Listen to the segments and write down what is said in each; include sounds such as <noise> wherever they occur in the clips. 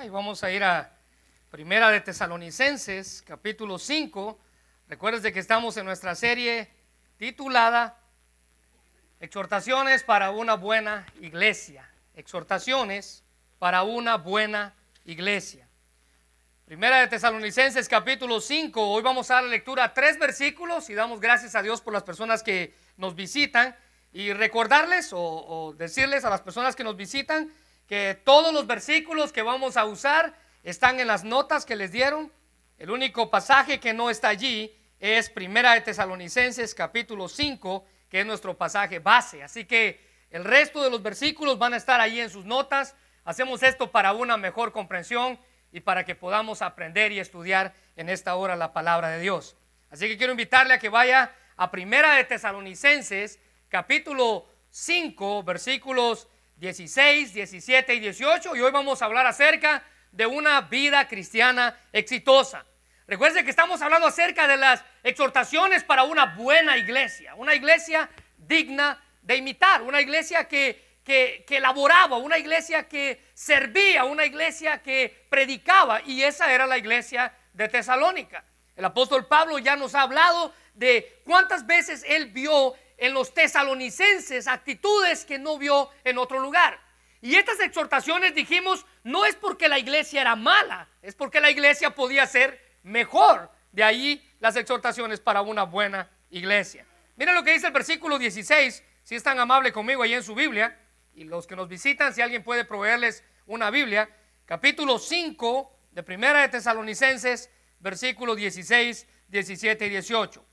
Y vamos a ir a Primera de Tesalonicenses, capítulo 5. Recuerden que estamos en nuestra serie titulada Exhortaciones para una buena iglesia. Exhortaciones para una buena iglesia. Primera de Tesalonicenses capítulo 5. Hoy vamos a dar lectura a tres versículos y damos gracias a Dios por las personas que nos visitan y recordarles o decirles a las personas que nos visitan que todos los versículos que vamos a usar están en las notas que les dieron. El único pasaje que no está allí es Primera de Tesalonicenses capítulo 5, que es nuestro pasaje base. Así que el resto de los versículos van a estar ahí en sus notas. Hacemos esto para una mejor comprensión y para que podamos aprender y estudiar en esta hora la palabra de Dios. Así que quiero invitarle a que vaya a Primera de Tesalonicenses capítulo 5, versículos 16, 17 y 18 y hoy vamos a hablar acerca de una vida cristiana exitosa. Recuerden que estamos hablando acerca de las exhortaciones para una buena iglesia, una iglesia digna de imitar, una iglesia que, que, que elaboraba, una iglesia que servía, una iglesia que predicaba y esa era la iglesia de Tesalónica. El apóstol Pablo ya nos ha hablado de cuántas veces él vio en los tesalonicenses actitudes que no vio en otro lugar. Y estas exhortaciones dijimos, no es porque la iglesia era mala, es porque la iglesia podía ser mejor. De ahí las exhortaciones para una buena iglesia. Miren lo que dice el versículo 16, si es tan amable conmigo ahí en su Biblia, y los que nos visitan, si alguien puede proveerles una Biblia, capítulo 5 de Primera de Tesalonicenses, versículo 16, 17 y 18.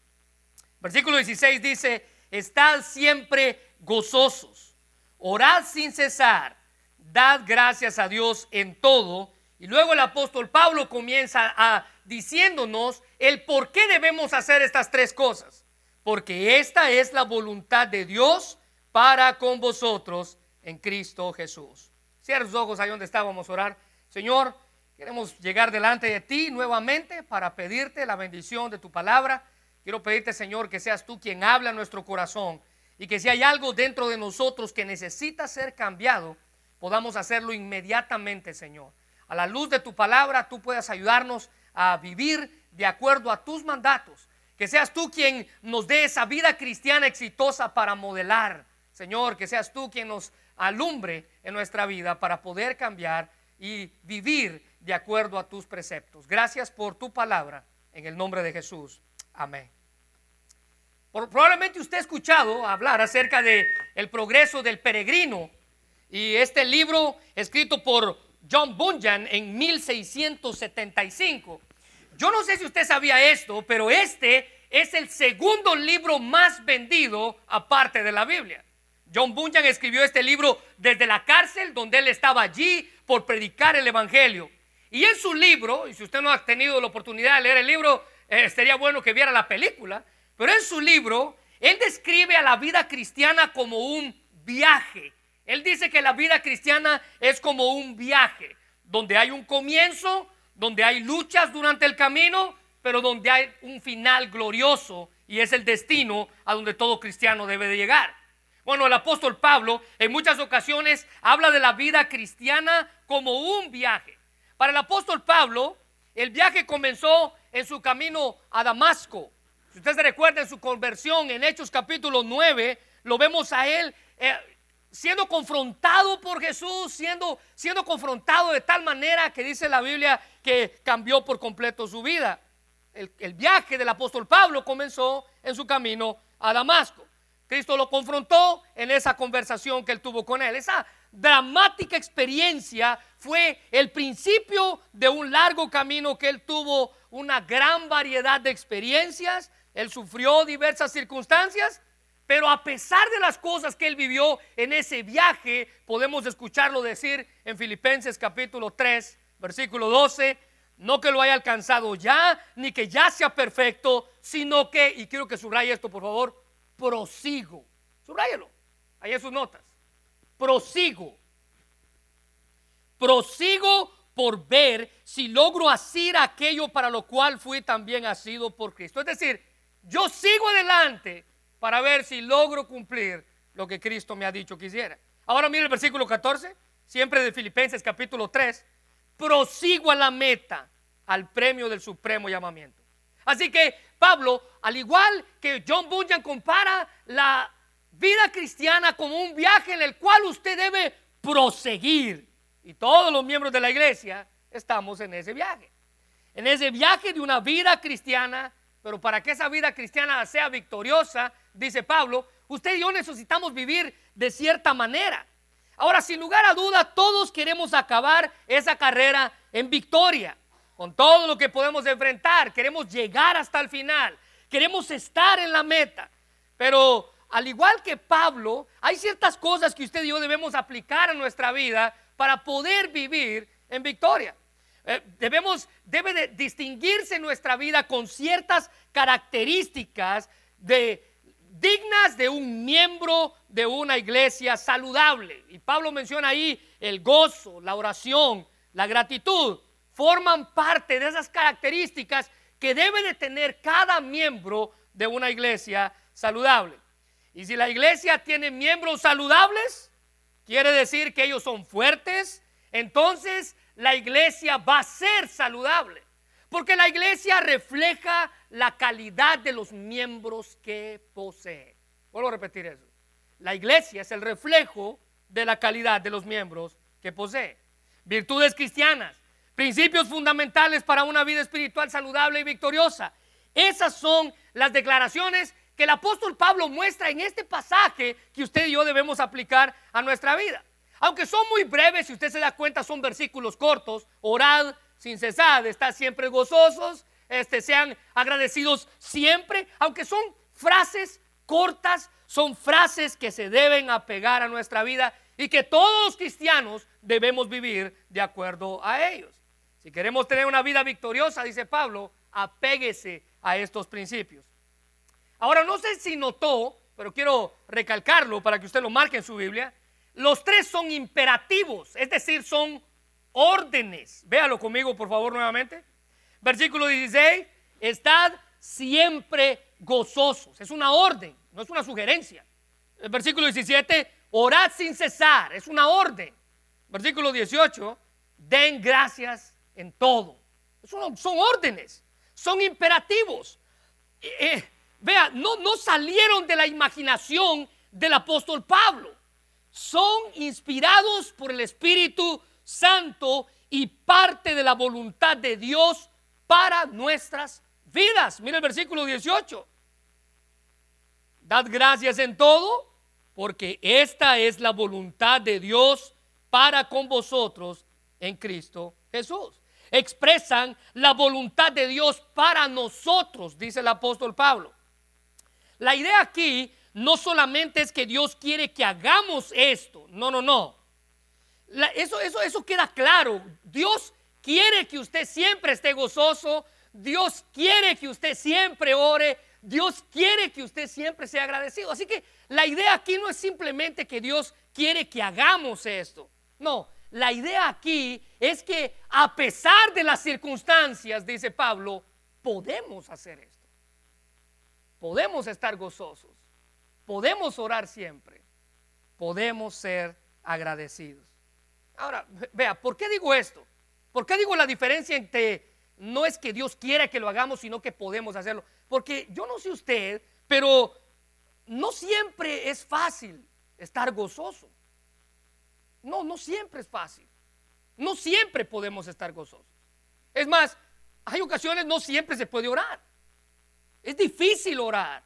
Versículo 16 dice, estad siempre gozosos, orad sin cesar, dad gracias a Dios en todo. Y luego el apóstol Pablo comienza a diciéndonos el por qué debemos hacer estas tres cosas. Porque esta es la voluntad de Dios para con vosotros en Cristo Jesús. Cierra sus ojos ahí donde estábamos a orar. Señor, queremos llegar delante de ti nuevamente para pedirte la bendición de tu palabra. Quiero pedirte, Señor, que seas tú quien habla en nuestro corazón y que si hay algo dentro de nosotros que necesita ser cambiado, podamos hacerlo inmediatamente, Señor. A la luz de tu palabra, tú puedas ayudarnos a vivir de acuerdo a tus mandatos. Que seas tú quien nos dé esa vida cristiana exitosa para modelar. Señor, que seas tú quien nos alumbre en nuestra vida para poder cambiar y vivir de acuerdo a tus preceptos. Gracias por tu palabra. En el nombre de Jesús. Amén. Probablemente usted ha escuchado hablar acerca de el progreso del peregrino y este libro escrito por John Bunyan en 1675. Yo no sé si usted sabía esto, pero este es el segundo libro más vendido aparte de la Biblia. John Bunyan escribió este libro desde la cárcel donde él estaba allí por predicar el Evangelio. Y en su libro, y si usted no ha tenido la oportunidad de leer el libro, eh, sería bueno que viera la película, pero en su libro él describe a la vida cristiana como un viaje. Él dice que la vida cristiana es como un viaje, donde hay un comienzo, donde hay luchas durante el camino, pero donde hay un final glorioso y es el destino a donde todo cristiano debe de llegar. Bueno, el apóstol Pablo en muchas ocasiones habla de la vida cristiana como un viaje. Para el apóstol Pablo, el viaje comenzó en su camino a Damasco. Si usted se recuerda en su conversión en Hechos capítulo 9, lo vemos a él eh, siendo confrontado por Jesús, siendo, siendo confrontado de tal manera que dice la Biblia que cambió por completo su vida. El, el viaje del apóstol Pablo comenzó en su camino a Damasco. Cristo lo confrontó en esa conversación que él tuvo con él. Esa dramática experiencia fue el principio de un largo camino que él tuvo una gran variedad de experiencias, él sufrió diversas circunstancias, pero a pesar de las cosas que él vivió en ese viaje, podemos escucharlo decir en Filipenses capítulo 3, versículo 12, no que lo haya alcanzado ya, ni que ya sea perfecto, sino que, y quiero que subraye esto por favor, prosigo. Subrayelo, ahí en sus notas. Prosigo. Prosigo por ver si logro hacer aquello para lo cual fui también asido por Cristo. Es decir, yo sigo adelante para ver si logro cumplir lo que Cristo me ha dicho que hiciera. Ahora mire el versículo 14, siempre de Filipenses capítulo 3. prosigo a la meta, al premio del supremo llamamiento. Así que Pablo, al igual que John Bunyan compara la vida cristiana como un viaje en el cual usted debe proseguir. Y todos los miembros de la iglesia estamos en ese viaje. En ese viaje de una vida cristiana, pero para que esa vida cristiana sea victoriosa, dice Pablo, usted y yo necesitamos vivir de cierta manera. Ahora, sin lugar a duda, todos queremos acabar esa carrera en victoria, con todo lo que podemos enfrentar. Queremos llegar hasta el final, queremos estar en la meta. Pero al igual que Pablo, hay ciertas cosas que usted y yo debemos aplicar a nuestra vida para poder vivir en victoria. Eh, debemos, debe de distinguirse nuestra vida con ciertas características dignas de un miembro de una iglesia saludable. Y Pablo menciona ahí el gozo, la oración, la gratitud. Forman parte de esas características que debe de tener cada miembro de una iglesia saludable. Y si la iglesia tiene miembros saludables, quiere decir que ellos son fuertes, entonces la iglesia va a ser saludable. Porque la iglesia refleja la calidad de los miembros que posee. Vuelvo a repetir eso. La iglesia es el reflejo de la calidad de los miembros que posee. Virtudes cristianas, principios fundamentales para una vida espiritual saludable y victoriosa. Esas son las declaraciones que el apóstol Pablo muestra en este pasaje que usted y yo debemos aplicar a nuestra vida. Aunque son muy breves, si usted se da cuenta, son versículos cortos. Orad sin cesar, estad siempre gozosos, este, sean agradecidos siempre. Aunque son frases cortas, son frases que se deben apegar a nuestra vida y que todos los cristianos debemos vivir de acuerdo a ellos. Si queremos tener una vida victoriosa, dice Pablo, apéguese a estos principios. Ahora, no sé si notó, pero quiero recalcarlo para que usted lo marque en su Biblia. Los tres son imperativos, es decir, son órdenes. Véalo conmigo, por favor, nuevamente. Versículo 16, estad siempre gozosos. Es una orden, no es una sugerencia. Versículo 17, orad sin cesar, es una orden. Versículo 18, den gracias en todo. Son, órdenes, son imperativos. Eh, Vea, no, no salieron de la imaginación del apóstol Pablo. Son inspirados por el Espíritu Santo y parte de la voluntad de Dios para nuestras vidas. Mira el versículo 18. Dad gracias en todo, porque esta es la voluntad de Dios para con vosotros en Cristo Jesús. Expresan la voluntad de Dios para nosotros, dice el apóstol Pablo. La idea aquí no solamente es que Dios quiere que hagamos esto, no, no, no. eso, eso, eso queda claro. Dios quiere que usted siempre esté gozoso, Dios quiere que usted siempre ore, Dios quiere que usted siempre sea agradecido. Así que la idea aquí no es simplemente que Dios quiere que hagamos esto. No, la idea aquí es que a pesar de las circunstancias, dice Pablo, podemos hacer esto podemos estar gozosos, podemos orar siempre, podemos ser agradecidos. Ahora, vea, ¿por qué digo esto? ¿Por qué digo la diferencia entre no es que Dios quiera que lo hagamos, sino que podemos hacerlo? Porque yo no sé usted, pero no siempre es fácil estar gozoso. No, no siempre es fácil. No siempre podemos estar gozosos. Es más, hay ocasiones no siempre se puede orar. Es difícil orar.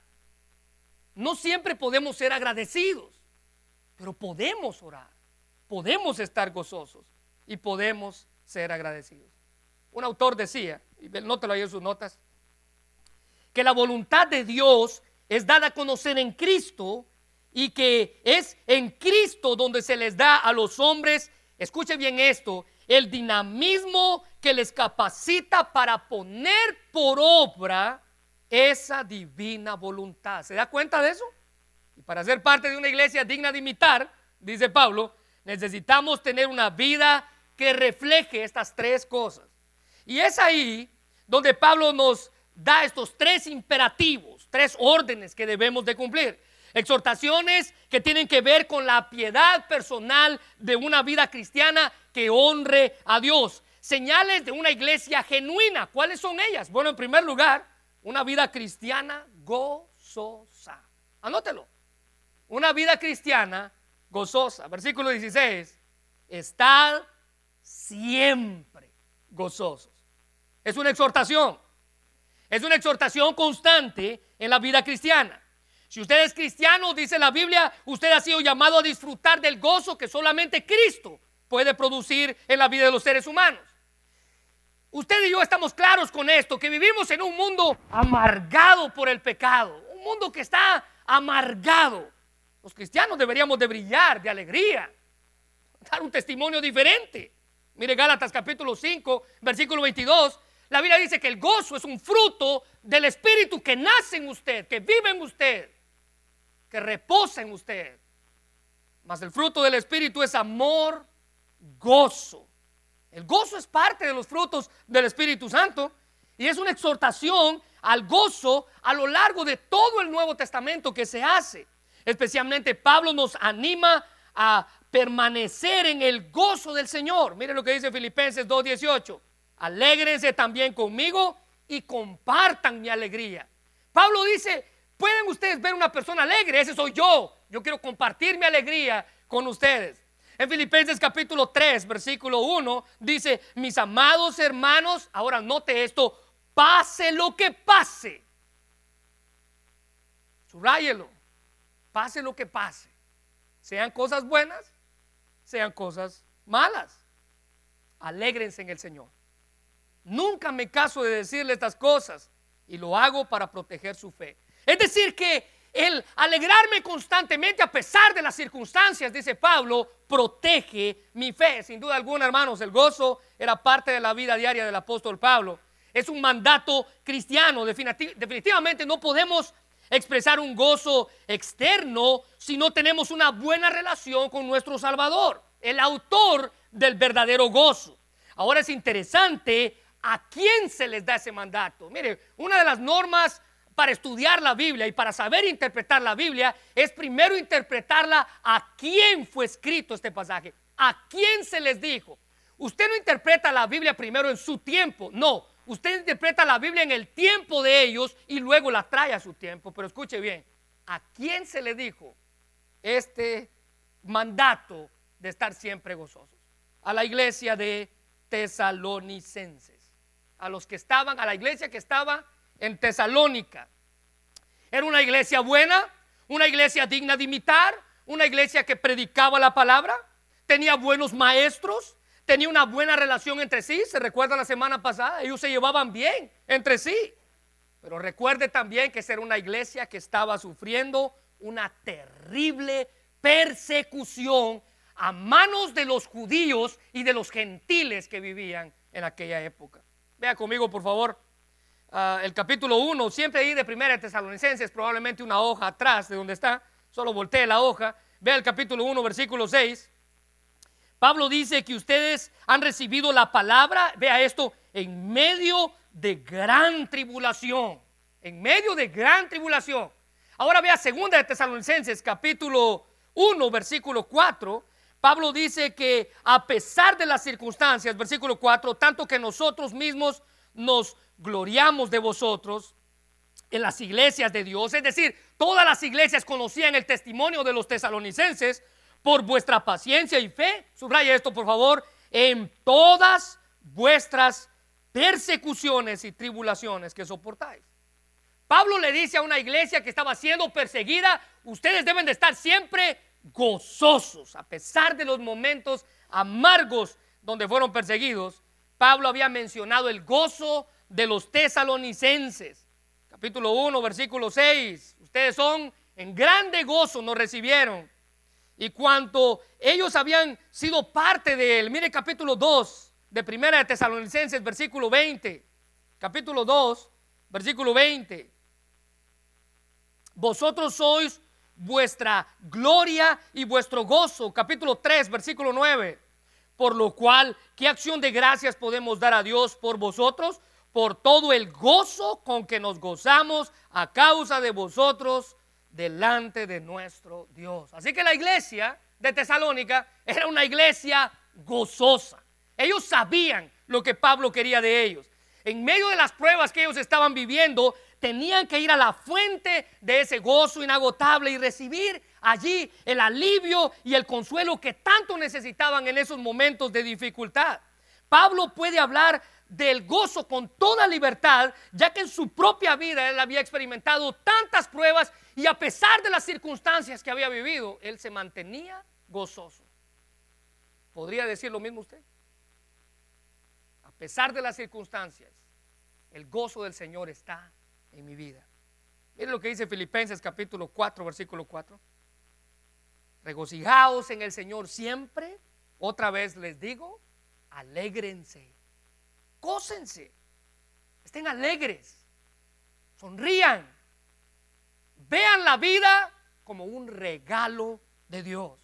No siempre podemos ser agradecidos, pero podemos orar, podemos estar gozosos y podemos ser agradecidos. Un autor decía, y nótelo ahí en sus notas, que la voluntad de Dios es dada a conocer en Cristo y que es en Cristo donde se les da a los hombres, escuche bien esto, el dinamismo que les capacita para poner por obra esa divina voluntad. ¿Se da cuenta de eso? Y para ser parte de una iglesia digna de imitar, dice Pablo, necesitamos tener una vida que refleje estas tres cosas. Y es ahí donde Pablo nos da estos tres imperativos, tres órdenes que debemos de cumplir. Exhortaciones que tienen que ver con la piedad personal de una vida cristiana que honre a Dios. señales de una iglesia genuina. ¿Cuáles son ellas? Bueno, en primer lugar, una vida cristiana gozosa. Anótelo. Una vida cristiana gozosa. Versículo 16. Estad siempre gozosos. Es una exhortación. Es una exhortación constante en la vida cristiana. Si usted es cristiano, dice la Biblia, usted ha sido llamado a disfrutar del gozo que solamente Cristo puede producir en la vida de los seres humanos. Usted y yo estamos claros con esto, que vivimos en un mundo amargado por el pecado, un mundo que está amargado. Los cristianos deberíamos de brillar de alegría, dar un testimonio diferente. Mire Gálatas capítulo 5, versículo 22. La Biblia dice que el gozo es un fruto del Espíritu que nace en usted, que vive en usted, que reposa en usted. Mas el fruto del Espíritu es amor, gozo. El gozo es parte de los frutos del Espíritu Santo y es una exhortación al gozo a lo largo de todo el Nuevo Testamento que se hace. Especialmente Pablo nos anima a permanecer en el gozo del Señor. Mire lo que dice Filipenses 2.18. Alégrense también conmigo y compartan mi alegría. Pablo dice, pueden ustedes ver una persona alegre, ese soy yo. Yo quiero compartir mi alegría con ustedes. En Filipenses capítulo 3, versículo 1, dice, mis amados hermanos, ahora note esto, pase lo que pase. Subrayelo, pase lo que pase. Sean cosas buenas, sean cosas malas. Alégrense en el Señor. Nunca me caso de decirle estas cosas y lo hago para proteger su fe. Es decir, que el alegrarme constantemente a pesar de las circunstancias, dice Pablo, protege mi fe. Sin duda alguna, hermanos, el gozo era parte de la vida diaria del apóstol Pablo. Es un mandato cristiano. Definitivamente no podemos expresar un gozo externo si no tenemos una buena relación con nuestro Salvador, el autor del verdadero gozo. Ahora es interesante a quién se les da ese mandato. Mire, una de las normas para estudiar la Biblia y para saber interpretar la Biblia es primero interpretarla a quién fue escrito este pasaje, a quién se les dijo. Usted no interpreta la Biblia primero en su tiempo, no, usted interpreta la Biblia en el tiempo de ellos y luego la trae a su tiempo. Pero escuche bien, ¿a quién se le dijo este mandato de estar siempre gozosos? A la iglesia de tesalonicenses, a los que estaban, a la iglesia que estaba en Tesalónica. Era una iglesia buena, una iglesia digna de imitar, una iglesia que predicaba la palabra, tenía buenos maestros, tenía una buena relación entre sí. Se recuerda la semana pasada, ellos se llevaban bien entre sí. Pero recuerde también que era una iglesia que estaba sufriendo una terrible persecución a manos de los judíos y de los gentiles que vivían en aquella época. Vea conmigo, por favor, Ah, el capítulo 1, siempre ahí de primera Tesalonicenses, probablemente una hoja atrás de donde está, solo voltee la hoja, vea el capítulo 1, versículo 6. Pablo dice que ustedes han recibido la palabra, vea esto, en medio de gran tribulación, en medio de gran tribulación. Ahora vea segunda de Tesalonicenses, capítulo 1, versículo 4. Pablo dice que a pesar de las circunstancias, versículo 4, tanto que nosotros mismos nos gloriamos de vosotros en las iglesias de Dios. Es decir, todas las iglesias conocían el testimonio de los tesalonicenses por vuestra paciencia y fe. Subraya esto, por favor. En todas vuestras persecuciones y tribulaciones que soportáis. Pablo le dice a una iglesia que estaba siendo perseguida, ustedes deben de estar siempre gozosos, a pesar de los momentos amargos donde fueron perseguidos. Pablo había mencionado el gozo de los tesalonicenses. Capítulo 1, versículo 6. Ustedes son en grande gozo, nos recibieron. Y cuanto ellos habían sido parte de él, mire capítulo 2 de Primera de Tesalonicenses, versículo 20. Capítulo 2, versículo 20. Vosotros sois vuestra gloria y vuestro gozo. Capítulo 3, versículo 9. Por lo cual, ¿qué acción de gracias podemos dar a Dios por vosotros? Por todo el gozo con que nos gozamos a causa de vosotros delante de nuestro Dios. Así que la iglesia de Tesalónica era una iglesia gozosa. Ellos sabían lo que Pablo quería de ellos. En medio de las pruebas que ellos estaban viviendo, tenían que ir a la fuente de ese gozo inagotable y recibir allí el alivio y el consuelo que tanto necesitaban en esos momentos de dificultad. Pablo puede hablar del gozo con toda libertad, ya que en su propia vida él había experimentado tantas pruebas y a pesar de las circunstancias que había vivido, él se mantenía gozoso. ¿Podría decir lo mismo usted? A pesar de las circunstancias, el gozo del Señor está en mi vida. Mire lo que dice Filipenses capítulo 4, versículo 4. Regocijaos en el Señor siempre. Otra vez les digo, alégrense. Cósense. Estén alegres. Sonrían. Vean la vida como un regalo de Dios.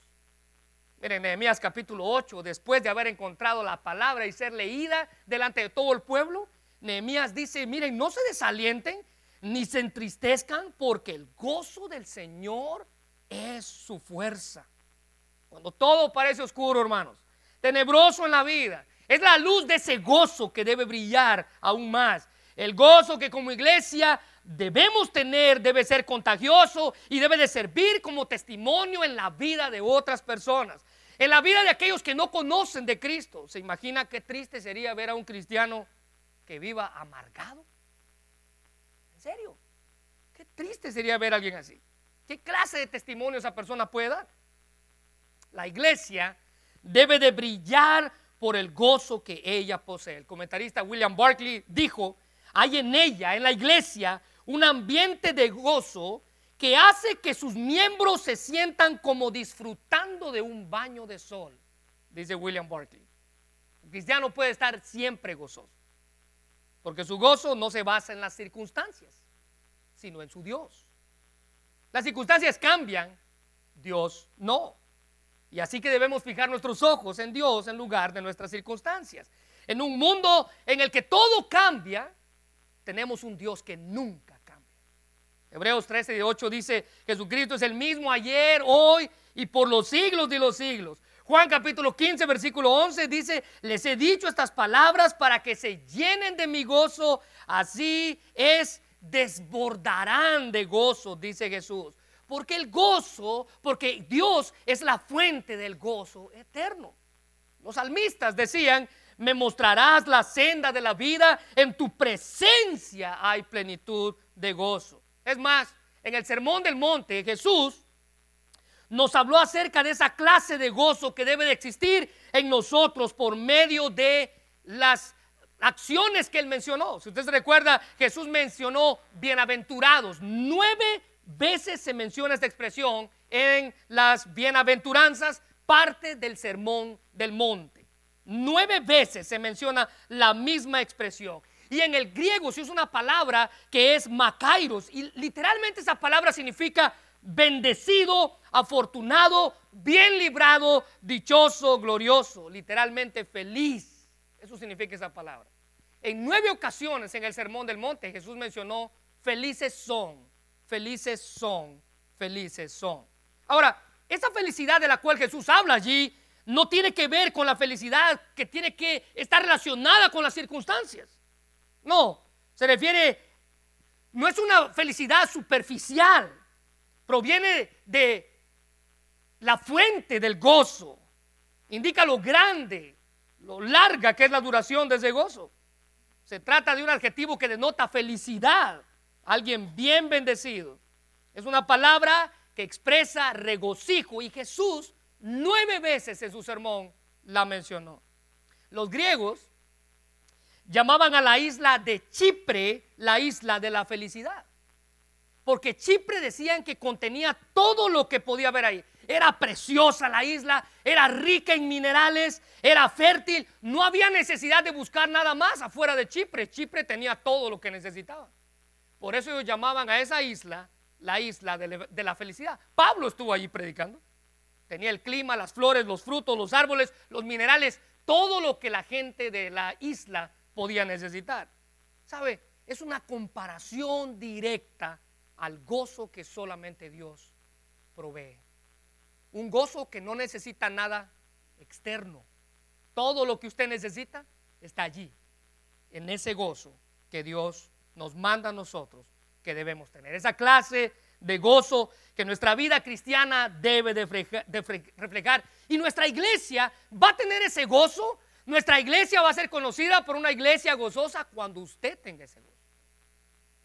Miren, Nehemías capítulo 8, después de haber encontrado la palabra y ser leída delante de todo el pueblo, Nehemías dice, miren, no se desalienten ni se entristezcan porque el gozo del Señor es su fuerza. Cuando todo parece oscuro, hermanos, tenebroso en la vida, es la luz de ese gozo que debe brillar aún más. El gozo que como iglesia debemos tener debe ser contagioso y debe de servir como testimonio en la vida de otras personas. En la vida de aquellos que no conocen de Cristo. ¿Se imagina qué triste sería ver a un cristiano que viva amargado? ¿En serio? Qué triste sería ver a alguien así. ¿Qué clase de testimonio esa persona puede dar? La iglesia debe de brillar por el gozo que ella posee. El comentarista William Barclay dijo, hay en ella, en la iglesia, un ambiente de gozo que hace que sus miembros se sientan como disfrutando de un baño de sol, dice William Barclay. El cristiano puede estar siempre gozoso, porque su gozo no se basa en las circunstancias, sino en su Dios. Las circunstancias cambian, Dios no. Y así que debemos fijar nuestros ojos en Dios en lugar de nuestras circunstancias. En un mundo en el que todo cambia, tenemos un Dios que nunca cambia. Hebreos 13 de 8 dice, Jesucristo es el mismo ayer, hoy y por los siglos de los siglos. Juan capítulo 15, versículo 11 dice, les he dicho estas palabras para que se llenen de mi gozo, así es, desbordarán de gozo, dice Jesús. Porque el gozo, porque Dios es la fuente del gozo eterno. Los salmistas decían, me mostrarás la senda de la vida, en tu presencia hay plenitud de gozo. Es más, en el Sermón del Monte, Jesús nos habló acerca de esa clase de gozo que debe de existir en nosotros por medio de las acciones que él mencionó. Si usted se recuerda, Jesús mencionó bienaventurados. Nueve veces se menciona esta expresión en las bienaventuranzas, parte del sermón del monte. Nueve veces se menciona la misma expresión. Y en el griego se usa una palabra que es makairos. Y literalmente esa palabra significa bendecido, afortunado, bien librado, dichoso, glorioso. Literalmente feliz. Eso significa esa palabra. En nueve ocasiones en el Sermón del Monte Jesús mencionó felices son felices son, felices son. Ahora, esa felicidad de la cual Jesús habla allí no tiene que ver con la felicidad que tiene que estar relacionada con las circunstancias. No, se refiere, no es una felicidad superficial, proviene de la fuente del gozo, indica lo grande, lo larga que es la duración de ese gozo. Se trata de un adjetivo que denota felicidad alguien bien bendecido. Es una palabra que expresa regocijo y Jesús nueve veces en su sermón la mencionó. Los griegos llamaban a la isla de Chipre la isla de la felicidad. Porque Chipre decían que contenía todo lo que podía haber ahí. Era preciosa la isla, era rica en minerales, era fértil. No había necesidad de buscar nada más afuera de Chipre. Chipre tenía todo lo que necesitaba. Por eso ellos llamaban a esa isla la isla de, la felicidad. Pablo estuvo allí predicando. Tenía el clima, las flores, los frutos, los árboles, los minerales, todo lo que la gente de la isla podía necesitar. ¿Sabe? Es una comparación directa al gozo que solamente Dios provee. Un gozo que no necesita nada externo. Todo lo que usted necesita está allí, en ese gozo que Dios nos manda a nosotros que debemos tener. Esa clase de gozo que nuestra vida cristiana debe de reflejar. Y nuestra iglesia va a tener ese gozo. Nuestra iglesia va a ser conocida por una iglesia gozosa cuando usted tenga ese gozo.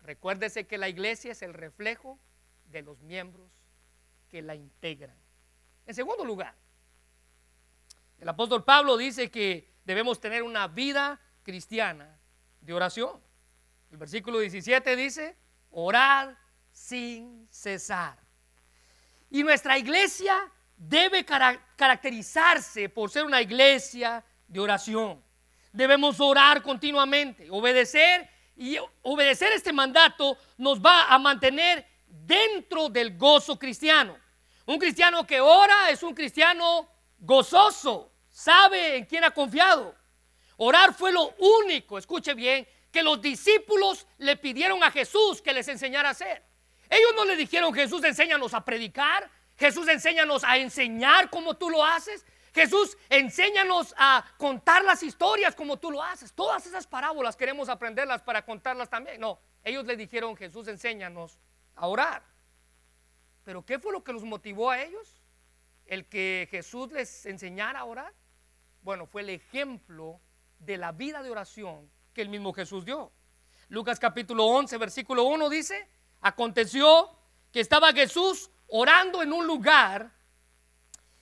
Recuérdese que la iglesia es el reflejo de los miembros que la integran. En segundo lugar, el apóstol Pablo dice que debemos tener una vida cristiana de oración. El versículo 17 dice, orar sin cesar. Y nuestra iglesia debe caracterizarse por ser una iglesia de oración. Debemos orar continuamente, obedecer y obedecer este mandato nos va a mantener dentro del gozo cristiano. Un cristiano que ora es un cristiano gozoso, sabe en quién ha confiado. Orar fue lo único, escuche bien, que los discípulos le pidieron a Jesús que les enseñara a hacer. Ellos no le dijeron, Jesús, enséñanos a predicar, Jesús, enséñanos a enseñar como tú lo haces. Jesús, enséñanos a contar las historias como tú lo haces. Todas esas parábolas queremos aprenderlas para contarlas también. No, ellos le dijeron, Jesús, enséñanos a orar. Pero ¿qué fue lo que los motivó a ellos? El que Jesús les enseñara a orar. Bueno, fue el ejemplo de la vida de oración que el mismo Jesús dio. Lucas capítulo 11, versículo 1 dice, aconteció que estaba Jesús orando en un lugar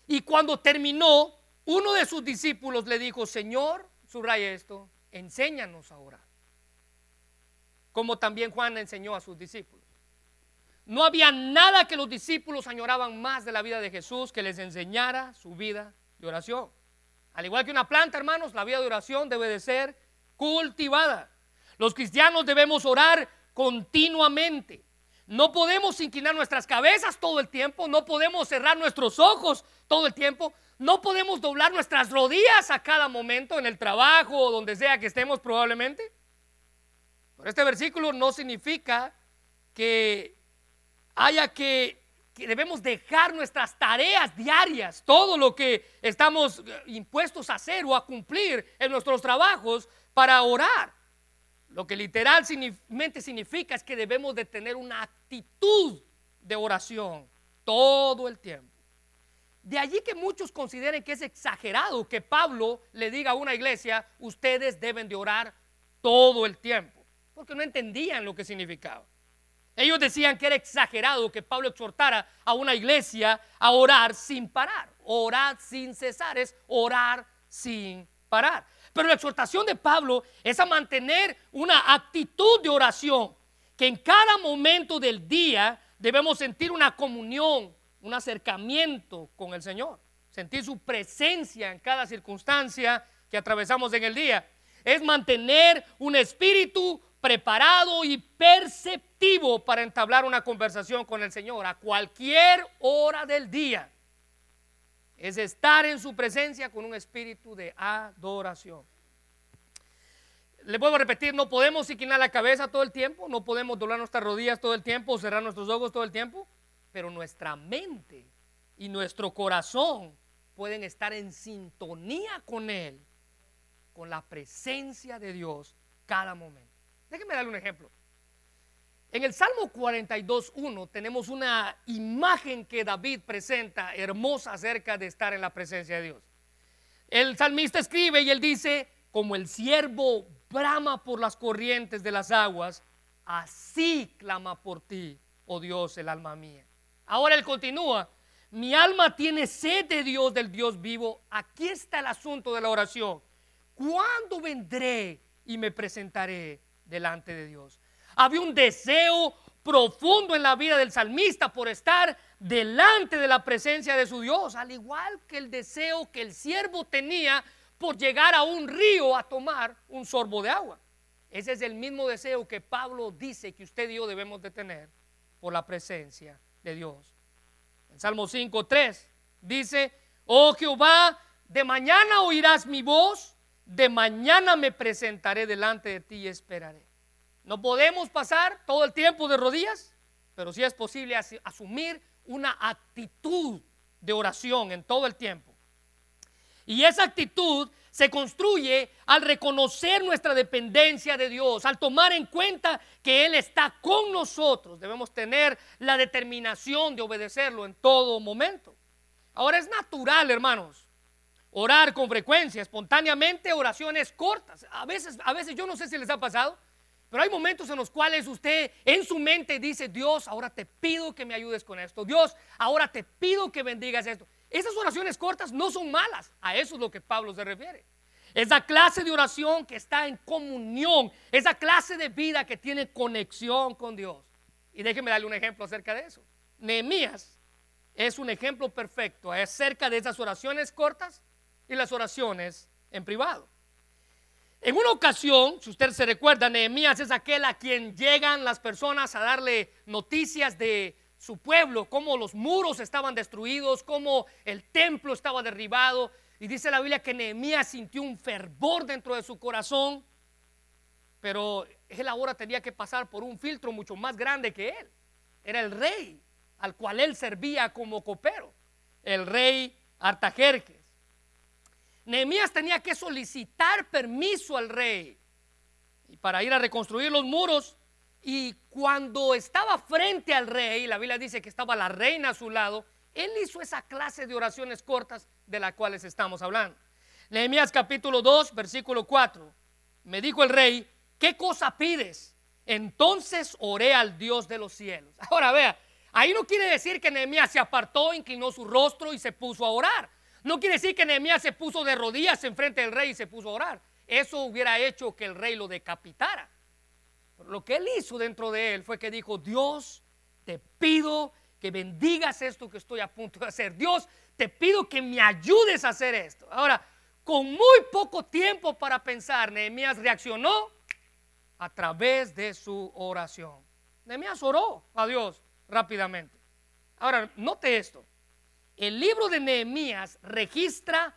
y cuando terminó, uno de sus discípulos le dijo, Señor, subraya esto, enséñanos a orar. Como también Juan enseñó a sus discípulos. No había nada que los discípulos añoraban más de la vida de Jesús que les enseñara su vida de oración. Al igual que una planta, hermanos, la vida de oración debe de ser cultivada. Los cristianos debemos orar continuamente. No podemos inclinar nuestras cabezas todo el tiempo, no podemos cerrar nuestros ojos todo el tiempo, no podemos doblar nuestras rodillas a cada momento en el trabajo o donde sea que estemos probablemente. Pero este versículo no significa que haya que, que debemos dejar nuestras tareas diarias, todo lo que estamos eh, impuestos a hacer o a cumplir en nuestros trabajos para orar. Lo que literalmente significa es que debemos de tener una actitud de oración todo el tiempo. De allí que muchos consideren que es exagerado que Pablo le diga a una iglesia, ustedes deben de orar todo el tiempo, porque no entendían lo que significaba. Ellos decían que era exagerado que Pablo exhortara a una iglesia a orar sin parar. Orar sin cesar es orar sin parar. Pero la exhortación de Pablo es a mantener una actitud de oración, que en cada momento del día debemos sentir una comunión, un acercamiento con el Señor, sentir su presencia en cada circunstancia que atravesamos en el día. Es mantener un espíritu preparado y perceptivo para entablar una conversación con el Señor a cualquier hora del día es estar en su presencia con un espíritu de adoración. Le vuelvo a repetir, no podemos inclinar la cabeza todo el tiempo, no podemos doblar nuestras rodillas todo el tiempo, cerrar nuestros ojos todo el tiempo, pero nuestra mente y nuestro corazón pueden estar en sintonía con Él, con la presencia de Dios cada momento. Déjenme darle un ejemplo. En el Salmo 42.1 tenemos una imagen que David presenta hermosa acerca de estar en la presencia de Dios. El salmista escribe y él dice, como el siervo brama por las corrientes de las aguas, así clama por ti, oh Dios, el alma mía. Ahora él continúa, mi alma tiene sed de Dios, del Dios vivo. Aquí está el asunto de la oración. ¿Cuándo vendré y me presentaré delante de Dios? Había un deseo profundo en la vida del salmista por estar delante de la presencia de su Dios, al igual que el deseo que el siervo tenía por llegar a un río a tomar un sorbo de agua. Ese es el mismo deseo que Pablo dice que usted y yo debemos de tener por la presencia de Dios. En Salmo 5.3 dice, oh Jehová, de mañana oirás mi voz, de mañana me presentaré delante de ti y esperaré. No podemos pasar todo el tiempo de rodillas, pero sí es posible asumir una actitud de oración en todo el tiempo. Y esa actitud se construye al reconocer nuestra dependencia de Dios, al tomar en cuenta que Él está con nosotros. Debemos tener la determinación de obedecerlo en todo momento. Ahora es natural, hermanos, orar con frecuencia, espontáneamente, oraciones cortas. A veces, a veces yo no sé si les ha pasado, pero hay momentos en los cuales usted en su mente dice, Dios, ahora te pido que me ayudes con esto. Dios, ahora te pido que bendigas esto. Esas oraciones cortas no son malas. A eso es lo que Pablo se refiere. Esa clase de oración que está en comunión, esa clase de vida que tiene conexión con Dios. Y déjeme darle un ejemplo acerca de eso. Nehemías es un ejemplo perfecto acerca de esas oraciones cortas y las oraciones en privado. En una ocasión, si usted se recuerda, Nehemías es aquel a quien llegan las personas a darle noticias de su pueblo, cómo los muros estaban destruidos, cómo el templo estaba derribado. Y dice la Biblia que Nehemías sintió un fervor dentro de su corazón, pero él ahora tenía que pasar por un filtro mucho más grande que él. Era el rey al cual él servía como copero, el rey Artajerjes. Nehemías tenía que solicitar permiso al rey para ir a reconstruir los muros y cuando estaba frente al rey, la Biblia dice que estaba la reina a su lado, él hizo esa clase de oraciones cortas de las cuales estamos hablando. Nehemías capítulo 2, versículo 4. Me dijo el rey, ¿qué cosa pides? Entonces oré al Dios de los cielos. <laughs> Ahora vea, ahí no quiere decir que Nehemías se apartó, inclinó su rostro y se puso a orar. No quiere decir que Nehemías se puso de rodillas enfrente del rey y se puso a orar. Eso hubiera hecho que el rey lo decapitara lo que él hizo dentro de él fue que dijo, Dios, te pido que bendigas esto que estoy a punto de hacer. Dios, te pido que me ayudes a hacer esto. Ahora, con muy poco tiempo para pensar, Nehemías reaccionó a través de su oración. Nehemías oró a Dios rápidamente. Ahora, note esto. El libro de Nehemías registra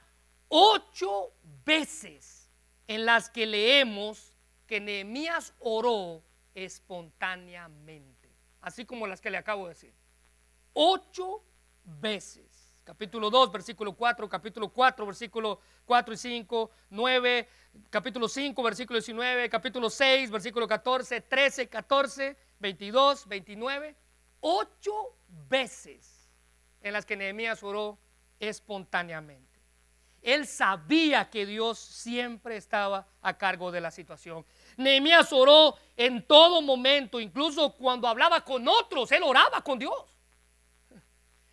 ocho veces en las que leemos que Nehemías oró espontáneamente, así como las que le acabo de decir. Ocho veces. Capítulo 2, versículo 4, capítulo 4, versículo 4 y 5, 9, capítulo 5, versículo 19, capítulo 6, versículo 14, 13, 14, 22, 29. Ocho veces en las que Nehemías oró espontáneamente. Él sabía que Dios siempre estaba a cargo de la situación. Nehemías oró en todo momento, incluso cuando hablaba con otros, él oraba con Dios.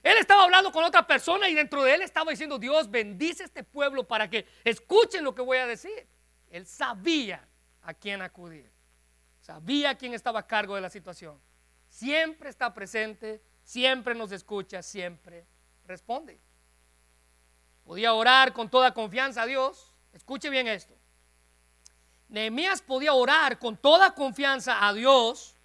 Él estaba hablando con otra persona y dentro de él estaba diciendo, Dios bendice este pueblo para que escuchen lo que voy a decir. Él sabía a quién acudir, sabía a quién estaba a cargo de la situación. Siempre está presente, siempre nos escucha, siempre responde. Podía orar con toda confianza a Dios. Escuche bien esto. Nehemías podía orar con toda confianza a Dios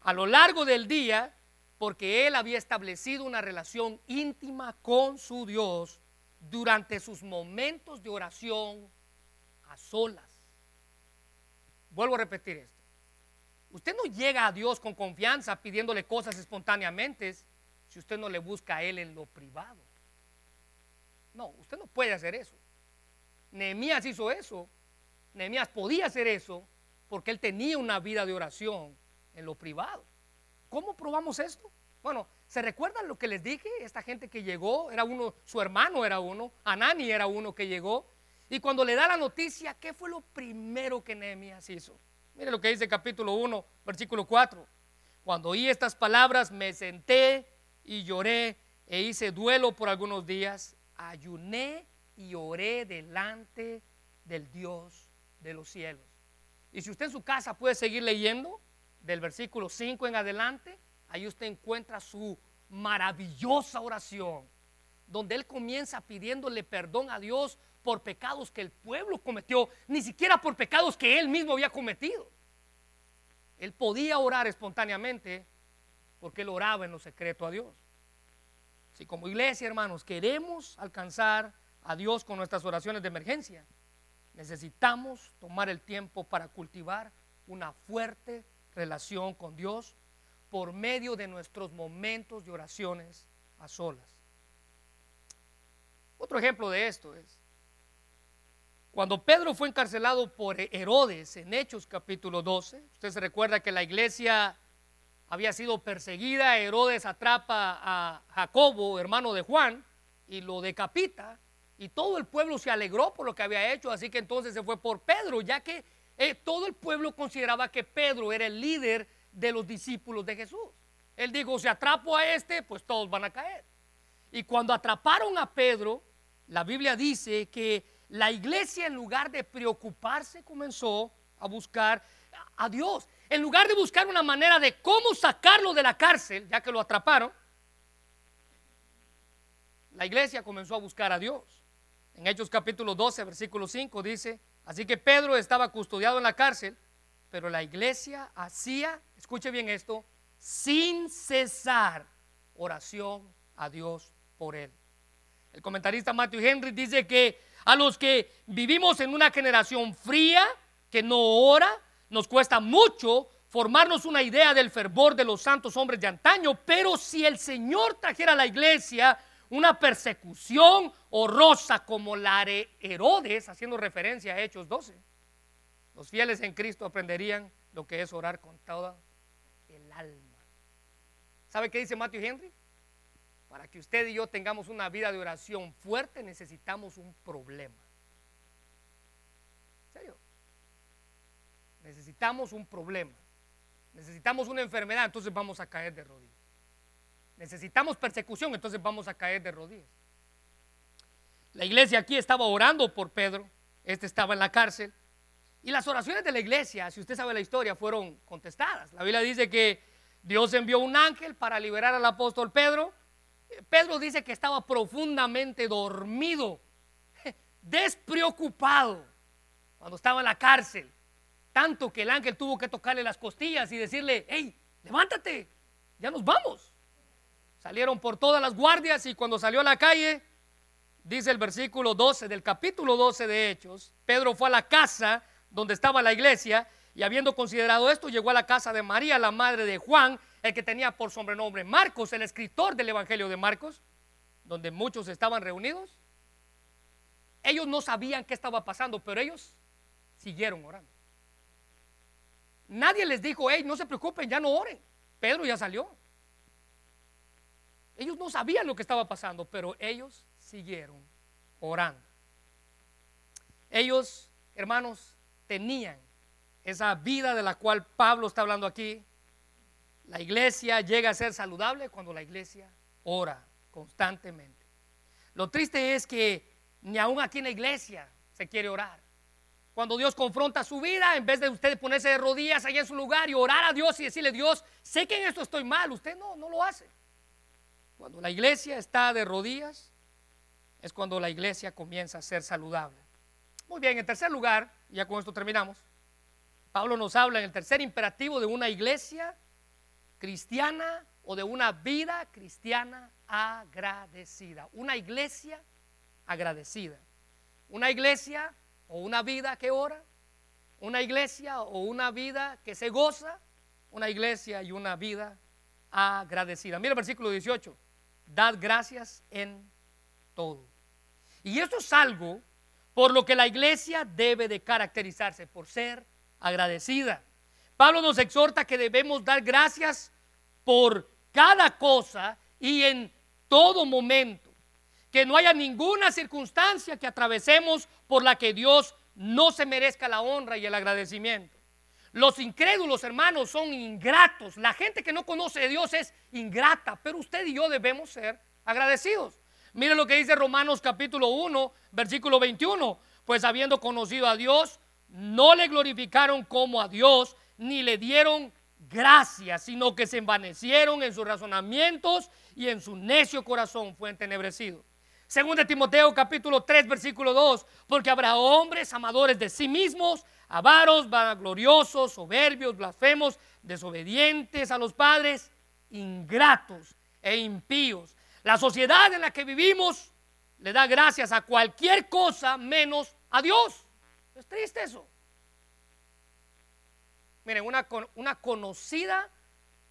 a lo largo del día porque él había establecido una relación íntima con su Dios durante sus momentos de oración a solas. Vuelvo a repetir esto. Usted no llega a Dios con confianza pidiéndole cosas espontáneamente si usted no le busca a Él en lo privado. No, usted no puede hacer eso. Nehemías hizo eso. Nehemías podía hacer eso porque él tenía una vida de oración en lo privado. ¿Cómo probamos esto? Bueno, ¿se recuerdan lo que les dije? Esta gente que llegó, era uno, su hermano era uno, Anani era uno que llegó. Y cuando le da la noticia, ¿qué fue lo primero que Nehemías hizo? Mire lo que dice capítulo 1, versículo 4. Cuando oí estas palabras, me senté y lloré e hice duelo por algunos días ayuné y oré delante del Dios de los cielos. Y si usted en su casa puede seguir leyendo del versículo 5 en adelante, ahí usted encuentra su maravillosa oración, donde él comienza pidiéndole perdón a Dios por pecados que el pueblo cometió, ni siquiera por pecados que él mismo había cometido. Él podía orar espontáneamente porque él oraba en lo secreto a Dios. Si como iglesia, hermanos, queremos alcanzar a Dios con nuestras oraciones de emergencia, necesitamos tomar el tiempo para cultivar una fuerte relación con Dios por medio de nuestros momentos de oraciones a solas. Otro ejemplo de esto es, Cuando Pedro fue encarcelado por Herodes en Hechos capítulo 12, usted se recuerda que la iglesia había sido perseguida, Herodes atrapa a Jacobo, hermano de Juan, y lo decapita, y todo el pueblo se alegró por lo que había hecho, así que entonces se fue por Pedro, ya que eh, todo el pueblo consideraba que Pedro era el líder de los discípulos de Jesús. Él dijo, si atrapo a este, pues todos van a caer. Y cuando atraparon a Pedro, la Biblia dice que la iglesia en lugar de preocuparse comenzó a buscar a Dios. En lugar de buscar una manera de cómo sacarlo de la cárcel, ya que lo atraparon, la iglesia comenzó a buscar a Dios. En Hechos capítulo 12, versículo 5 dice, así que Pedro estaba custodiado en la cárcel, pero la iglesia hacía, escuche bien esto, sin cesar oración a Dios por él. El comentarista Matthew Henry dice que a los que vivimos en una generación fría, que no ora, nos cuesta mucho formarnos una idea del fervor de los santos hombres de antaño, pero si el Señor trajera a la iglesia una persecución horrorosa como la de Herodes, haciendo referencia a Hechos 12, los fieles en Cristo aprenderían lo que es orar con toda el alma. ¿Sabe qué dice Matthew Henry? Para que usted y yo tengamos una vida de oración fuerte necesitamos un problema. ¿En serio? Necesitamos un problema. Necesitamos una enfermedad, entonces vamos a caer de rodillas. Necesitamos persecución, entonces vamos a caer de rodillas. La iglesia aquí estaba orando por Pedro, este estaba en la cárcel, y las oraciones de la iglesia, si usted sabe la historia, fueron contestadas. La Biblia dice que Dios envió un ángel para liberar al apóstol Pedro, Pedro dice que estaba profundamente dormido, despreocupado, cuando estaba en la cárcel. Tanto que el ángel tuvo que tocarle las costillas y decirle, hey, levántate, ya nos vamos. Salieron por todas las guardias y cuando salió a la calle, dice el versículo 12 del capítulo 12 de Hechos, Pedro fue a la casa donde estaba la iglesia y habiendo considerado esto, llegó a la casa de María, la madre de Juan, el que tenía por sobrenombre Marcos, el escritor del Evangelio de Marcos, donde muchos estaban reunidos. Ellos no sabían qué estaba pasando, pero ellos siguieron orando. Nadie les dijo, hey, no se preocupen, ya no oren. Pedro ya salió. Ellos no sabían lo que estaba pasando, pero ellos siguieron orando. Ellos, hermanos, tenían esa vida de la cual Pablo está hablando aquí, la iglesia llega a ser saludable cuando la iglesia ora constantemente. Lo triste es que ni aún aquí en la iglesia se quiere orar. Cuando Dios confronta su vida, en vez de usted ponerse de rodillas allá en su lugar y orar a Dios y decirle, Dios, sé que en esto estoy mal, usted no, no lo hace. Cuando la iglesia está de rodillas, es cuando la iglesia comienza a ser saludable. Muy bien, en tercer lugar, ya con esto terminamos, Pablo nos habla en el tercer imperativo de una iglesia cristiana o de una vida cristiana agradecida. Una iglesia agradecida. Una iglesia o una vida que ora. Una iglesia o una vida que se goza. Una iglesia y una vida agradecida. Mira el versículo 18. Dad gracias en todo. Y esto es algo por lo que la iglesia debe de caracterizarse, por ser agradecida. Pablo nos exhorta que debemos dar gracias por cada cosa y en todo momento. Que no haya ninguna circunstancia que atravesemos por la que Dios no se merezca la honra y el agradecimiento. Los incrédulos, hermanos, son ingratos. La gente que no conoce a Dios es ingrata, pero usted y yo debemos ser agradecidos. Mire lo que dice Romanos capítulo 1, versículo 21. Pues habiendo conocido a Dios, no le glorificaron como a Dios, ni le dieron gracias, sino que se envanecieron en sus razonamientos y en su necio corazón fue entenebrecido. Según de Timoteo capítulo 3 versículo 2, porque habrá hombres amadores de sí mismos, avaros, vanagloriosos, soberbios, blasfemos, desobedientes a los padres, ingratos e impíos. La sociedad en la que vivimos le da gracias a cualquier cosa menos a Dios. Es triste eso. Miren, una, una conocida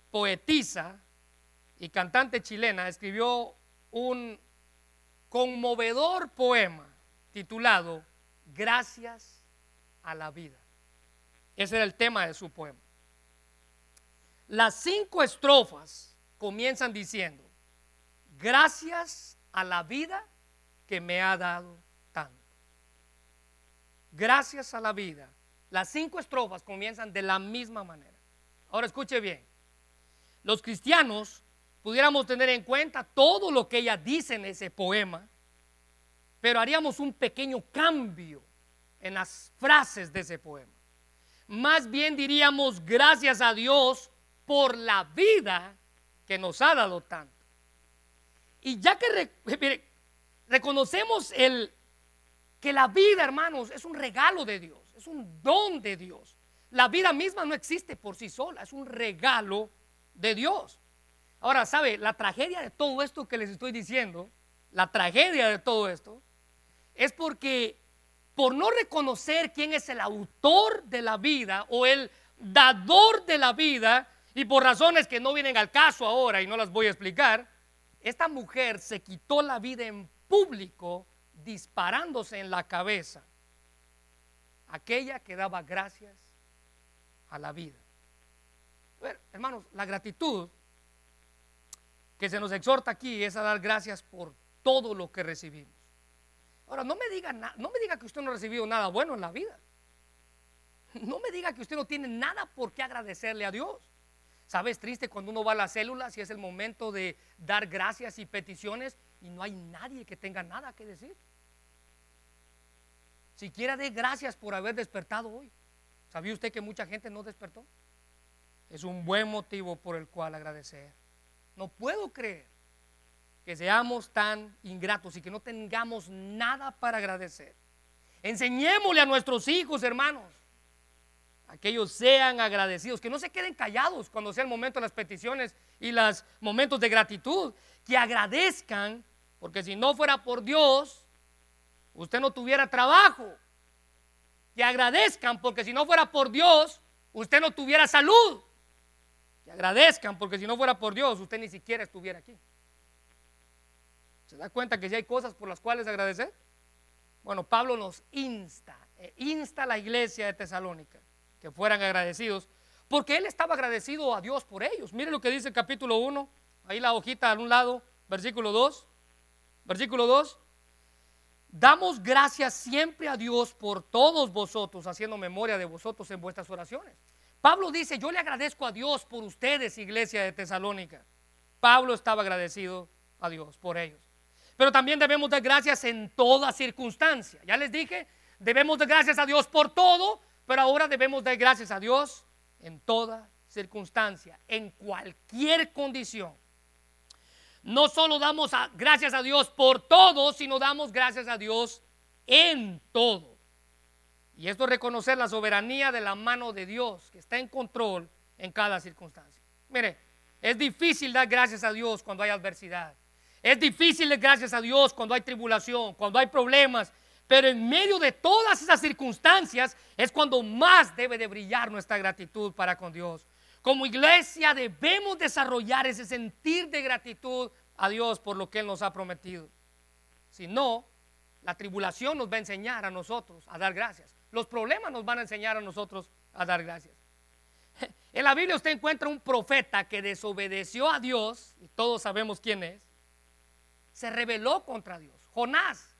poetisa y cantante chilena escribió un conmovedor poema titulado gracias a la vida. Ese era el tema de su poema. Las cinco estrofas comienzan diciendo, gracias a la vida que me ha dado tanto. Gracias a la vida. Las cinco estrofas comienzan de la misma manera. Ahora escuche bien. Los cristianos pudiéramos tener en cuenta todo lo que ella dice en ese poema, pero haríamos un pequeño cambio en las frases de ese poema. Más bien diríamos gracias a Dios por la vida que nos ha dado tanto. Y ya que <laughs> reconocemos el, que la vida, hermanos, es un regalo de Dios, es un don de Dios. La vida misma no existe por sí sola, es un regalo de Dios. Ahora, ¿sabe? La tragedia de todo esto que les estoy diciendo, la tragedia de todo esto, es porque por no reconocer quién es el autor de la vida o el dador de la vida, y por razones que no vienen al caso ahora y no las voy a explicar, esta mujer se quitó la vida en público disparándose en la cabeza. Aquella que daba gracias a la vida. hermanos, la gratitud que se nos exhorta aquí es a dar gracias por todo lo que recibimos. Ahora, no me diga, no me diga que usted no ha recibido nada bueno en la vida. No me diga que usted no tiene nada por qué agradecerle a Dios. ¿Sabes? Triste cuando uno va a las células y es el momento de dar gracias y peticiones y no hay nadie que tenga nada que decir. Siquiera dé gracias por haber despertado hoy. ¿Sabía usted que mucha gente no despertó? Es un buen motivo por el cual agradecer. No puedo creer que seamos tan ingratos y que no tengamos nada para agradecer. Enseñémosle a nuestros hijos, hermanos, que ellos sean agradecidos, que no se queden callados cuando sea el momento de las peticiones y los momentos de gratitud, que agradezcan, porque si no fuera por Dios, usted no tuviera trabajo. Que agradezcan, porque si no fuera por Dios, usted no tuviera salud. Que agradezcan, porque si no fuera por Dios, usted ni siquiera estuviera aquí. ¿Se da cuenta que si hay cosas por las cuales agradecer? Bueno, Pablo nos insta, eh, insta a la iglesia de Tesalónica que fueran agradecidos, porque él estaba agradecido a Dios por ellos. Mire lo que dice el capítulo 1, ahí la hojita a un lado, versículo 2, versículo 2. Damos gracias siempre a Dios por todos vosotros, haciendo memoria de vosotros en vuestras oraciones. Pablo dice, yo le agradezco a Dios por ustedes, iglesia de Tesalónica. Pablo estaba agradecido a Dios por ellos. Pero también debemos dar gracias en toda circunstancia. Ya les dije, debemos dar gracias a Dios por todo, pero ahora debemos dar gracias a Dios en toda circunstancia, en cualquier condición. No solo damos gracias a Dios por todo, sino damos gracias a Dios en todo. Y esto es reconocer la soberanía de la mano de Dios, que está en control en cada circunstancia. Mire, es difícil dar gracias a Dios cuando hay adversidad. Es difícil dar gracias a Dios cuando hay tribulación, cuando hay problemas, pero en medio de todas esas circunstancias es cuando más debe de brillar nuestra gratitud para con Dios. Como iglesia debemos desarrollar ese sentir de gratitud a Dios por lo que Él nos ha prometido. Si no, la tribulación nos va a enseñar a nosotros a dar gracias. Los problemas nos van a enseñar a nosotros a dar gracias. <laughs> En la Biblia usted encuentra un profeta que desobedeció a Dios, y todos sabemos quién es, se rebeló contra Dios. Jonás.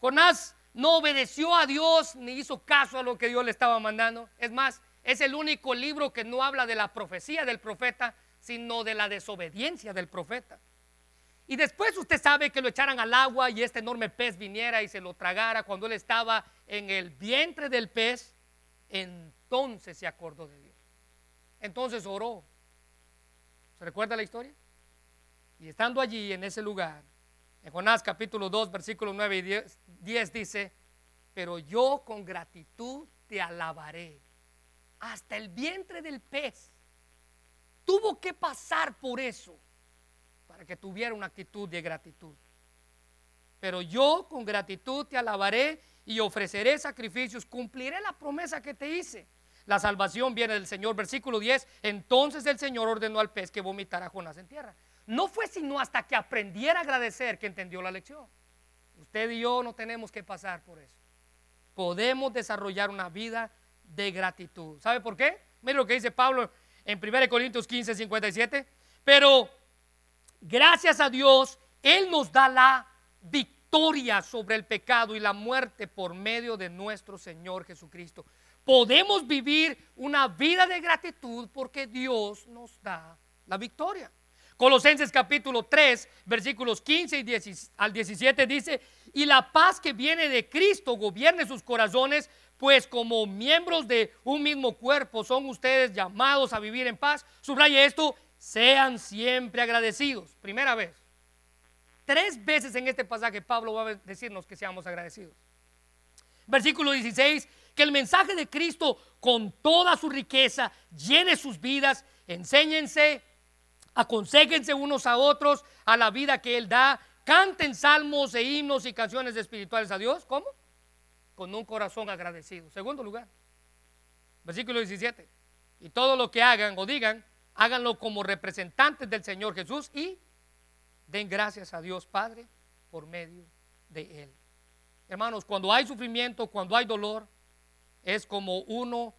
Jonás no obedeció a Dios ni hizo caso a lo que Dios le estaba mandando. Es más, es el único libro que no habla de la profecía del profeta, sino de la desobediencia del profeta. Y después usted sabe que lo echaran al agua y este enorme pez viniera y se lo tragara cuando él estaba en el vientre del pez. Entonces se acordó de Dios. Entonces oró. ¿Se recuerda la historia? Y estando allí en ese lugar, en Jonás capítulo 2, versículos 9 y 10, dice, pero yo con gratitud te alabaré. Hasta el vientre del pez tuvo que pasar por eso para que tuviera una actitud de gratitud. Pero yo con gratitud te alabaré y ofreceré sacrificios, cumpliré la promesa que te hice. La salvación viene del Señor. Versículo 10. Entonces el Señor ordenó al pez que vomitara a Jonás en tierra. No fue sino hasta que aprendiera a agradecer que entendió la lección. Usted y yo no tenemos que pasar por eso. podemos desarrollar una vida de gratitud. ¿Sabe por qué? Mire lo que dice Pablo en 1 Corintios 15, 57. Pero gracias a Dios, Él nos da la victoria sobre el pecado y la muerte por medio de nuestro Señor Jesucristo. Podemos vivir una vida de gratitud porque Dios nos da la victoria. Colosenses capítulo 3, versículos 15 y al 17 dice, y la paz que viene de Cristo gobierne sus corazones, pues como miembros de un mismo cuerpo son ustedes llamados a vivir en paz. Subraya esto, sean siempre agradecidos. Primera vez. Tres veces en este pasaje Pablo va a decirnos que seamos agradecidos. Versículo 16, que el mensaje de Cristo con toda su riqueza llene sus vidas, enséñense, aconsejense unos a otros a la vida que Él da, canten salmos e himnos y canciones espirituales a Dios. ¿Cómo? Con un corazón agradecido. Segundo lugar, versículo 17. Y todo lo que hagan o digan, háganlo como representantes del Señor Jesús y den gracias a Dios Padre por medio de Él. Hermanos, cuando hay sufrimiento, cuando hay dolor, es como uno,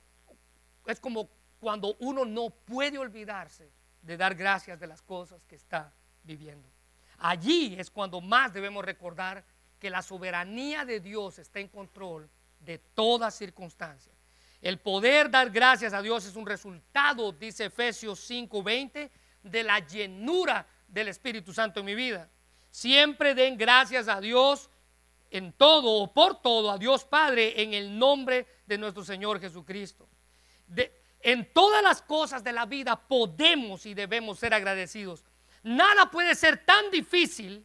es como cuando uno no puede olvidarse de dar gracias de las cosas que está viviendo. Allí es cuando más debemos recordar que la soberanía de Dios está en control de todas circunstancias. El poder dar gracias a Dios es un resultado, dice Efesios 5:20, de la llenura del Espíritu Santo en mi vida. Siempre den gracias a Dios en todo o por todo a Dios Padre en el nombre de nuestro Señor Jesucristo. en todas las cosas de la vida podemos y debemos ser agradecidos. Nada puede ser tan difícil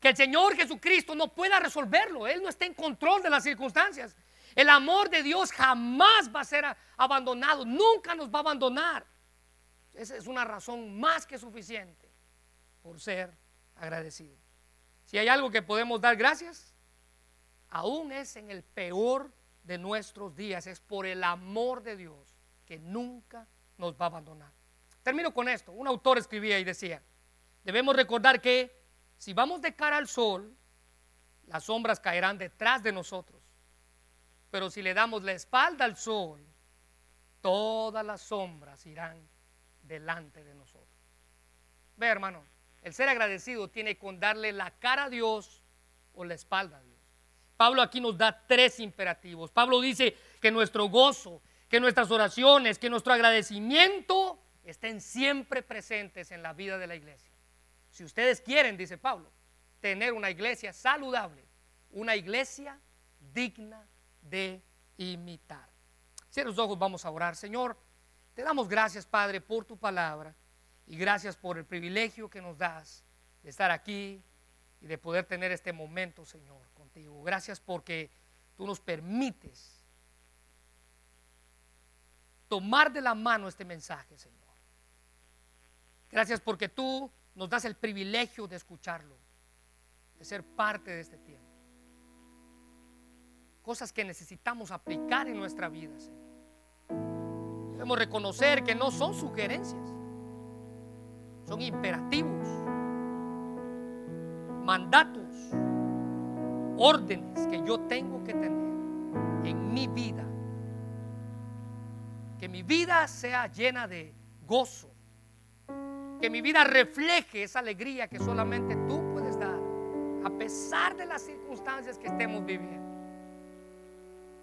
que el Señor Jesucristo no pueda resolverlo. Él no está en control de las circunstancias. El amor de Dios jamás va a ser abandonado, nunca nos va a abandonar. Esa es una razón más que suficiente por ser agradecido. Si hay algo que podemos dar gracias, aún es en el peor de nuestros días, es por el amor de Dios que nunca nos va a abandonar. Termino con esto. Un autor escribía y decía, debemos recordar que si vamos de cara al sol, las sombras caerán detrás de nosotros. Pero si le damos la espalda al sol, todas las sombras irán delante de nosotros. Ve hermano, el ser agradecido tiene con darle la cara a Dios o la espalda a Dios. Pablo aquí nos da tres imperativos. Pablo dice que nuestro gozo, que nuestras oraciones, que nuestro agradecimiento estén siempre presentes en la vida de la iglesia. Si ustedes quieren, dice Pablo, tener una iglesia saludable, una iglesia digna de imitar. Cierra los ojos, vamos a orar. Señor, te damos gracias, Padre, por tu palabra. Y gracias por el privilegio que nos das de estar aquí y de poder tener este momento, Señor, contigo. Gracias porque tú nos permites tomar de la mano este mensaje, Señor. Gracias porque tú nos das el privilegio de escucharlo, de ser parte de este tiempo. Cosas que necesitamos aplicar en nuestra vida, Señor. Debemos reconocer que no son sugerencias son imperativos, mandatos, órdenes que yo tengo que tener en mi vida. Que mi vida sea llena de gozo. Que mi vida refleje esa alegría que solamente tú puedes dar, a pesar de las circunstancias que estemos viviendo.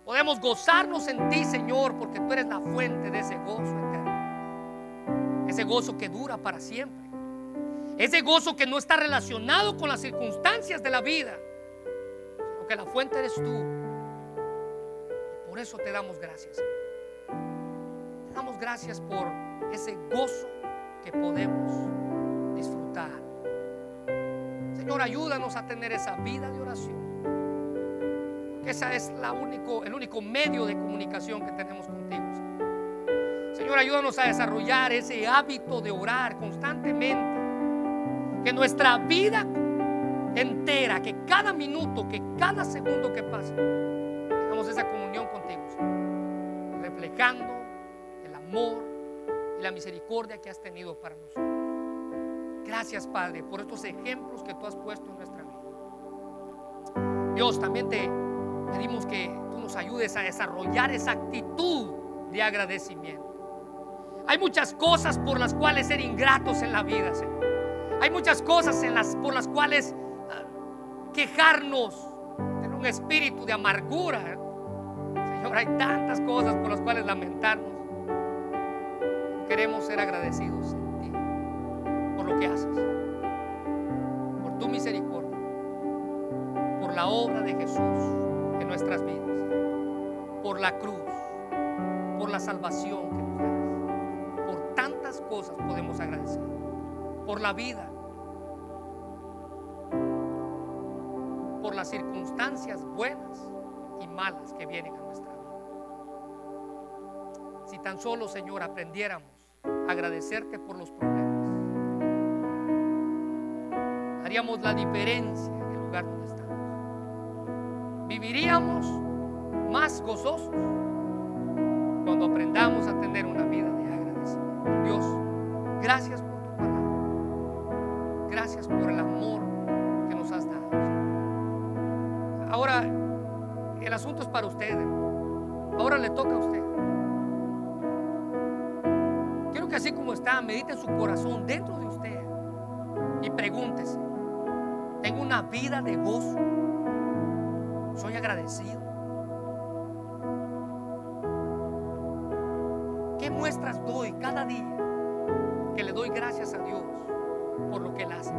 Podemos gozarnos en ti, Señor, porque tú eres la fuente de ese gozo eterno ese gozo que dura para siempre, ese gozo que no está relacionado con las circunstancias de la vida, sino que la fuente eres tú. Por eso te damos gracias. Te damos gracias por ese gozo que podemos disfrutar. Señor, ayúdanos a tener esa vida de oración. Que esa es la único, el único medio de comunicación que tenemos contigo. Señor, ayúdanos a desarrollar ese hábito de orar constantemente. Que nuestra vida entera, que cada minuto, que cada segundo que pase, tengamos esa comunión contigo, reflejando el amor y la misericordia que has tenido para nosotros. Gracias, Padre, por estos ejemplos que tú has puesto en nuestra vida. Dios, también te Pedimos que tú nos ayudes a desarrollar esa actitud de agradecimiento. Hay muchas cosas por las cuales ser ingratos en la vida, Señor. Hay muchas cosas por las cuales ah, quejarnos, tener un espíritu de amargura. Señor, hay tantas cosas por las cuales lamentarnos. Queremos ser agradecidos en ti por lo que haces, por tu misericordia, por la obra de Jesús en nuestras vidas, por la cruz, por la salvación que nos das. Por tantas cosas podemos agradecer. Por la vida, por las circunstancias buenas y malas que vienen a nuestra vida. Si tan solo, Señor, aprendiéramos agradecerte por los problemas, haríamos la diferencia en el lugar donde estamos. Viviríamos más gozosos cuando aprendamos a tener una vida de agradecimiento. Dios, gracias por tu palabra. Gracias por el amor que nos has dado. Ahora, el asunto es para usted. Ahora le toca a usted. Así como está, medite en su corazón dentro de usted y pregúntese, ¿tengo una vida de gozo? ¿Soy agradecido? ¿Qué muestras doy cada día que le doy gracias a Dios por lo que Él hace?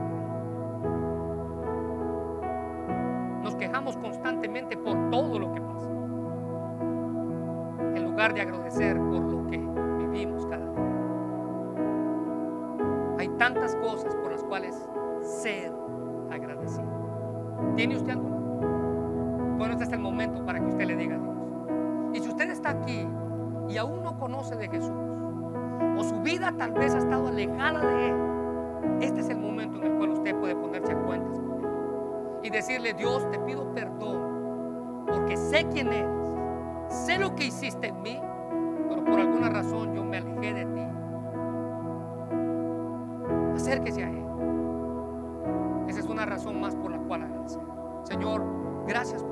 Nos quejamos constantemente por todo lo que pasa, en lugar de agradecer por lo que tantas cosas por las cuales ser agradecido. ¿Tiene usted alguna? Bueno, este es el momento para que usted le diga a Dios. Y si usted está aquí y aún no conoce de Jesús, o su vida tal vez ha estado alejada de Él, este es el momento en el cual usted puede ponerse a cuentas con Él y decirle, Dios, te pido perdón, porque sé quién eres, sé lo que hiciste en mí, razón más por la cual agradecer. Señor, gracias